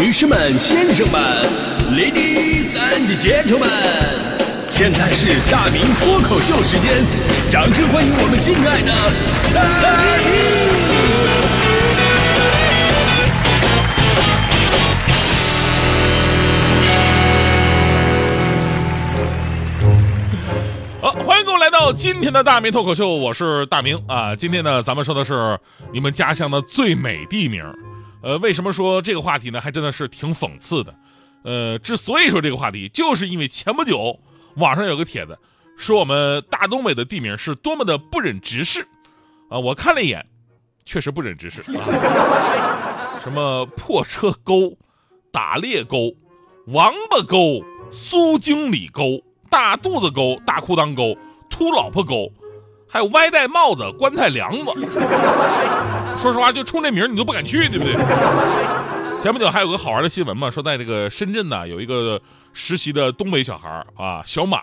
女士们、先生们，Ladies and Gentlemen，现在是大明脱口秀时间，掌声欢迎我们敬爱的大明！好，欢迎各位来到今天的大明脱口秀，我是大明啊。今天呢，咱们说的是你们家乡的最美地名。呃，为什么说这个话题呢？还真的是挺讽刺的。呃，之所以说这个话题，就是因为前不久网上有个帖子，说我们大东北的地名是多么的不忍直视啊。我看了一眼，确实不忍直视啊。什么破车沟、打猎沟、王八沟、苏经理沟。大肚子沟、大裤裆沟、秃老婆沟，还有歪戴帽子、棺材梁子。说实话，就冲这名你都不敢去，对不对？前不久还有个好玩的新闻嘛，说在这个深圳呢，有一个实习的东北小孩啊，小马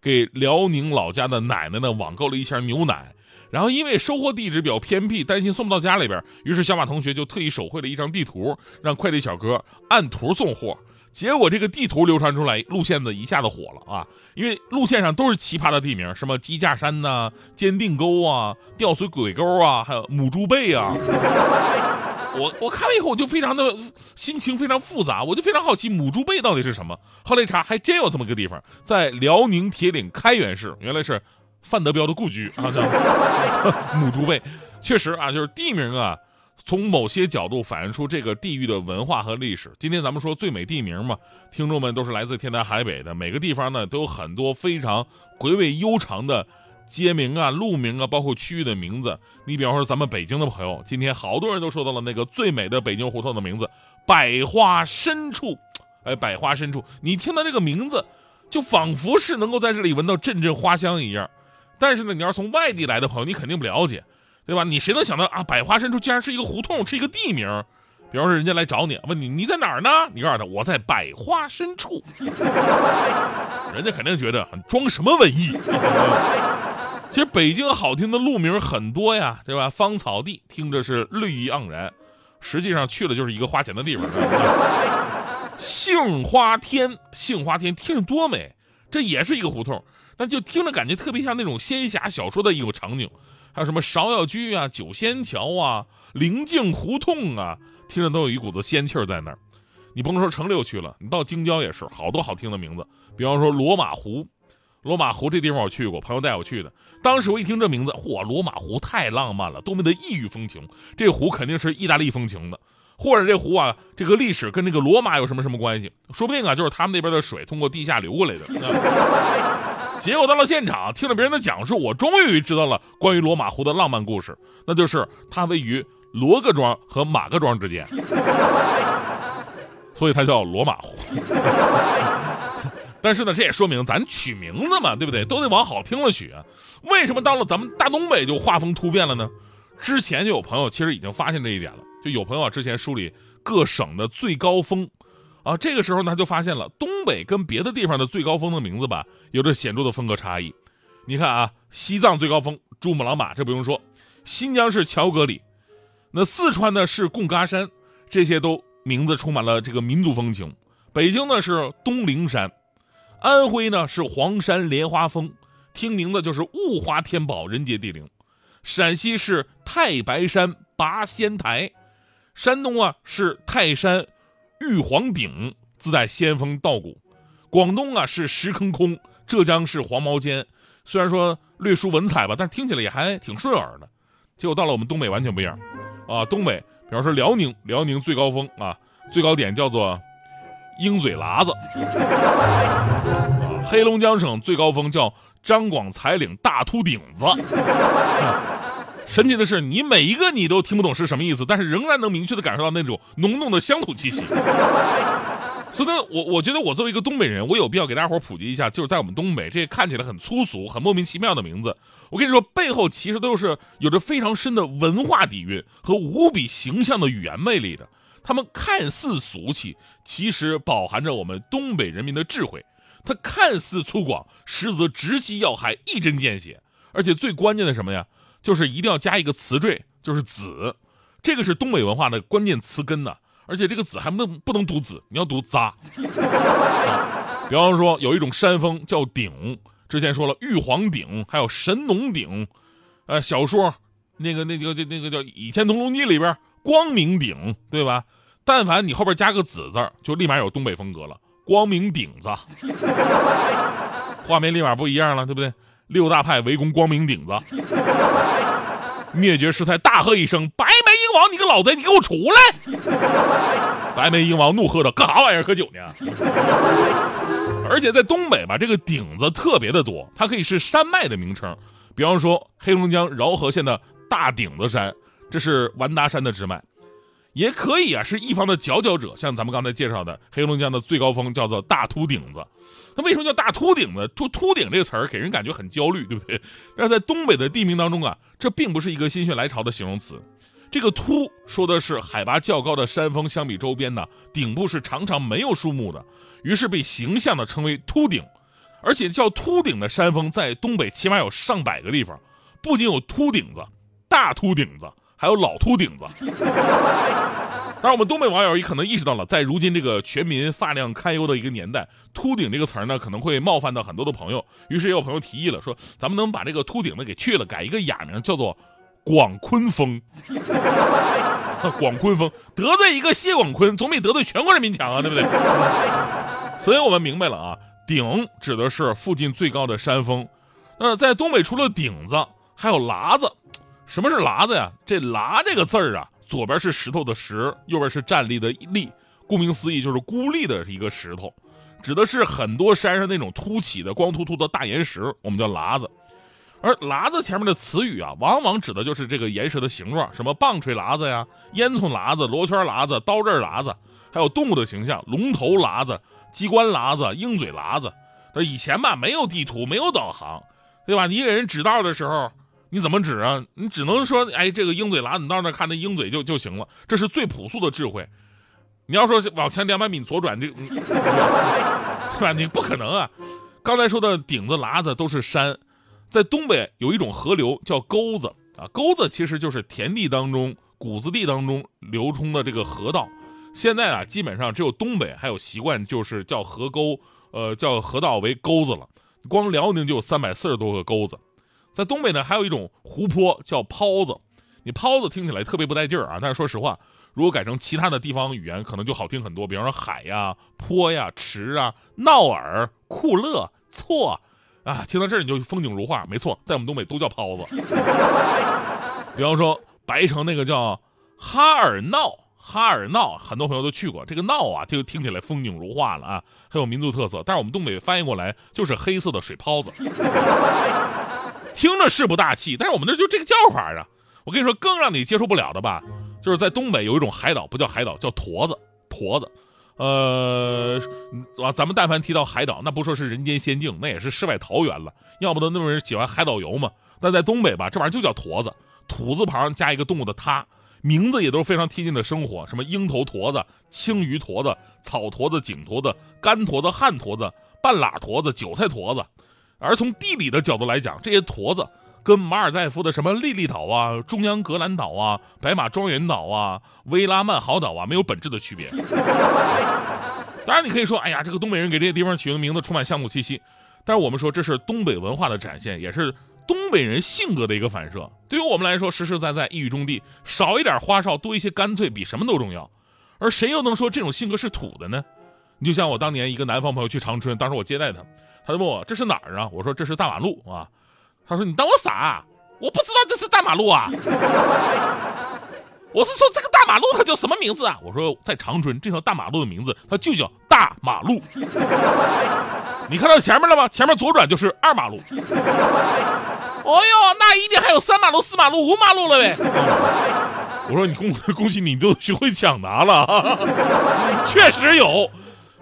给辽宁老家的奶奶呢网购了一箱牛奶，然后因为收货地址比较偏僻，担心送不到家里边，于是小马同学就特意手绘了一张地图，让快递小哥按图送货。结果这个地图流传出来，路线子一下子火了啊！因为路线上都是奇葩的地名，什么鸡架山呐、坚定沟啊、吊水鬼沟啊，还有母猪背啊。我我看了以后，我就非常的心情非常复杂，我就非常好奇母猪背到底是什么。后来一查，还真有这么个地方，在辽宁铁岭开原市，原来是范德彪的故居啊，叫 母猪背。确实啊，就是地名啊。从某些角度反映出这个地域的文化和历史。今天咱们说最美地名嘛，听众们都是来自天南海北的，每个地方呢都有很多非常回味悠长的街名啊、路名啊，包括区域的名字。你比方说咱们北京的朋友，今天好多人都说到了那个最美的北京胡同的名字——百花深处。哎，百花深处，你听到这个名字，就仿佛是能够在这里闻到阵阵花香一样。但是呢，你要是从外地来的朋友，你肯定不了解。对吧？你谁能想到啊？百花深处竟然是一个胡同，是一个地名。比方说，人家来找你，问你你在哪儿呢？你告诉他我在百花深处，人家肯定觉得装什么文艺。其实北京好听的路名很多呀，对吧？芳草地听着是绿意盎然，实际上去了就是一个花钱的地方。杏花天，杏花天听着多美，这也是一个胡同，但就听着感觉特别像那种仙侠小说的一个场景。还有什么芍药居啊、九仙桥啊、灵境胡同啊，听着都有一股子仙气儿在那儿。你不能说城六区了，你到京郊也是好多好听的名字。比方说罗马湖，罗马湖这地方我去过，朋友带我去的。当时我一听这名字，嚯，罗马湖太浪漫了，多么的异域风情。这湖肯定是意大利风情的，或者这湖啊，这个历史跟这个罗马有什么什么关系？说不定啊，就是他们那边的水通过地下流过来的。结果到了现场，听了别人的讲述，我终于知道了关于罗马湖的浪漫故事，那就是它位于罗各庄和马各庄之间，所以它叫罗马湖。但是呢，这也说明咱取名字嘛，对不对？都得往好听了取啊。为什么到了咱们大东北就画风突变了呢？之前就有朋友其实已经发现这一点了，就有朋友啊之前梳理各省的最高峰。啊，这个时候呢，他就发现了东北跟别的地方的最高峰的名字吧，有着显著的风格差异。你看啊，西藏最高峰珠穆朗玛，这不用说；新疆是乔戈里，那四川呢是贡嘎山，这些都名字充满了这个民族风情。北京呢是东陵山，安徽呢是黄山莲花峰，听名字就是物华天宝，人杰地灵。陕西是太白山拔仙台，山东啊是泰山。玉皇顶自带仙风道骨，广东啊是石坑空，浙江是黄毛尖。虽然说略输文采吧，但是听起来也还挺顺耳的。结果到了我们东北完全不一样，啊，东北，比方说辽宁，辽宁最高峰啊，最高点叫做鹰嘴喇子。黑龙江省最高峰叫张广才岭大秃顶子。神奇的是，你每一个你都听不懂是什么意思，但是仍然能明确的感受到那种浓浓的乡土气息。所以呢，我我觉得我作为一个东北人，我有必要给大家伙普及一下，就是在我们东北这些看起来很粗俗、很莫名其妙的名字，我跟你说，背后其实都是有着非常深的文化底蕴和无比形象的语言魅力的。他们看似俗气，其实饱含着我们东北人民的智慧。它看似粗犷，实则直击要害，一针见血。而且最关键的什么呀？就是一定要加一个词缀，就是“子”，这个是东北文化的关键词根呢。而且这个子还不能不能读子，你要读咂。比方说有一种山峰叫顶，之前说了玉皇顶，还有神农顶，呃，小说那个那个就那个叫《倚天屠龙记》里边光明顶，对吧？但凡你后边加个子字就立马有东北风格了，光明顶子，画面立马不一样了，对不对？六大派围攻光明顶子，灭绝师太大喝一声：“白眉鹰王，你个老贼，你给我出来！”白眉鹰王怒喝着：“干啥玩意儿？喝酒呢？”而且在东北吧，这个顶子特别的多，它可以是山脉的名称，比方说黑龙江饶河县的大顶子山，这是完达山的支脉。也可以啊，是一方的佼佼者，像咱们刚才介绍的黑龙江的最高峰叫做大秃顶子。那为什么叫大秃顶子？秃秃顶这个词儿给人感觉很焦虑，对不对？但是在东北的地名当中啊，这并不是一个心血来潮的形容词。这个秃说的是海拔较高的山峰相比周边呢，顶部是常常没有树木的，于是被形象的称为秃顶。而且叫秃顶的山峰在东北起码有上百个地方，不仅有秃顶子、大秃顶子。还有老秃顶子，当然我们东北网友也可能意识到了，在如今这个全民发量堪忧的一个年代，秃顶这个词儿呢可能会冒犯到很多的朋友，于是也有朋友提议了，说咱们能把这个秃顶子给去了，改一个雅名叫做广坤峰。广坤峰 得罪一个谢广坤，总比得罪全国人民强啊，对不对？所以我们明白了啊，顶指的是附近最高的山峰。那在东北除了顶子，还有喇子。什么是喇子呀？这“喇”这个字儿啊，左边是石头的“石”，右边是站立的“立”。顾名思义，就是孤立的一个石头，指的是很多山上那种凸起的光秃秃的大岩石，我们叫喇子。而“喇子”前面的词语啊，往往指的就是这个岩石的形状，什么棒槌喇子呀、烟囱喇子、罗圈喇子、刀刃喇子，还有动物的形象，龙头喇子、机关喇子、鹰嘴喇子。那以前吧，没有地图，没有导航，对吧？你给人指道的时候。你怎么指啊？你只能说，哎，这个鹰嘴喇，你到那看那鹰嘴就就行了。这是最朴素的智慧。你要说往前两百米左转，这 是吧？你不可能啊。刚才说的顶子、喇子都是山，在东北有一种河流叫沟子啊。沟子其实就是田地当中、谷子地当中流通的这个河道。现在啊，基本上只有东北还有习惯，就是叫河沟，呃，叫河道为沟子了。光辽宁就有三百四十多个沟子。在东北呢，还有一种湖泊叫泡子，你泡子听起来特别不带劲儿啊，但是说实话，如果改成其他的地方语言，可能就好听很多。比方说海呀、坡呀、池啊、闹耳、酷乐、错啊，听到这儿你就风景如画。没错，在我们东北都叫泡子。比方说白城那个叫哈尔闹，哈尔闹，很多朋友都去过。这个闹啊，就听起来风景如画了啊，很有民族特色。但是我们东北翻译过来就是黑色的水泡子。听着是不大气，但是我们那就这个叫法啊。我跟你说，更让你接受不了的吧，就是在东北有一种海岛，不叫海岛，叫坨子。坨子，呃，啊，咱们但凡提到海岛，那不说是人间仙境，那也是世外桃源了。要不都那么人喜欢海岛游嘛？那在东北吧，这玩意儿就叫坨子，土字旁加一个动物的它，名字也都是非常贴近的生活，什么鹰头坨子、青鱼坨子、草坨子、井坨子、干坨子、旱坨子、半拉坨子、韭菜坨子。而从地理的角度来讲，这些坨子跟马尔代夫的什么利利岛啊、中央格兰岛啊、白马庄园岛啊、威拉曼豪岛啊没有本质的区别。当然，你可以说，哎呀，这个东北人给这些地方取的名字充满乡土气息。但是我们说，这是东北文化的展现，也是东北人性格的一个反射。对于我们来说，实实在在一语中的，少一点花哨，多一些干脆，比什么都重要。而谁又能说这种性格是土的呢？你就像我当年一个南方朋友去长春，当时我接待他。他就问我这是哪儿啊？我说这是大马路啊。他说你当我傻？我不知道这是大马路啊。我是说这个大马路它叫什么名字啊？我说在长春这条大马路的名字它就叫大马路。你看到前面了吗？前面左转就是二马路。哦哟，那一定还有三马路、四马路、五马路了呗。我说你恭恭喜你，你都学会抢答了。确实有。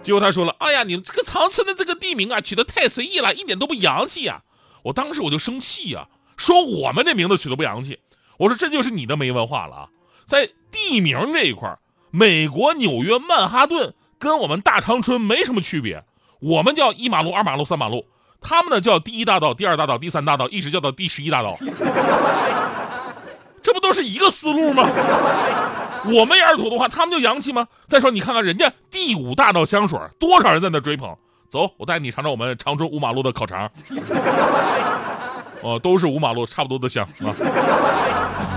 结果他说了：“哎呀，你们这个长春的这个地名啊，取得太随意了，一点都不洋气啊！”我当时我就生气呀，说我们这名字取得不洋气。我说这就是你的没文化了啊！在地名这一块，美国纽约曼哈顿跟我们大长春没什么区别。我们叫一马路、二马路、三马路，他们呢叫第一大道、第二大道、第三大道，一直叫到第十一大道。这不都是一个思路吗？我们也是土的话，他们就洋气吗？再说你看看人家第五大道香水，多少人在那追捧。走，我带你尝尝我们长春五马路的烤肠。哦，都是五马路，差不多的香啊。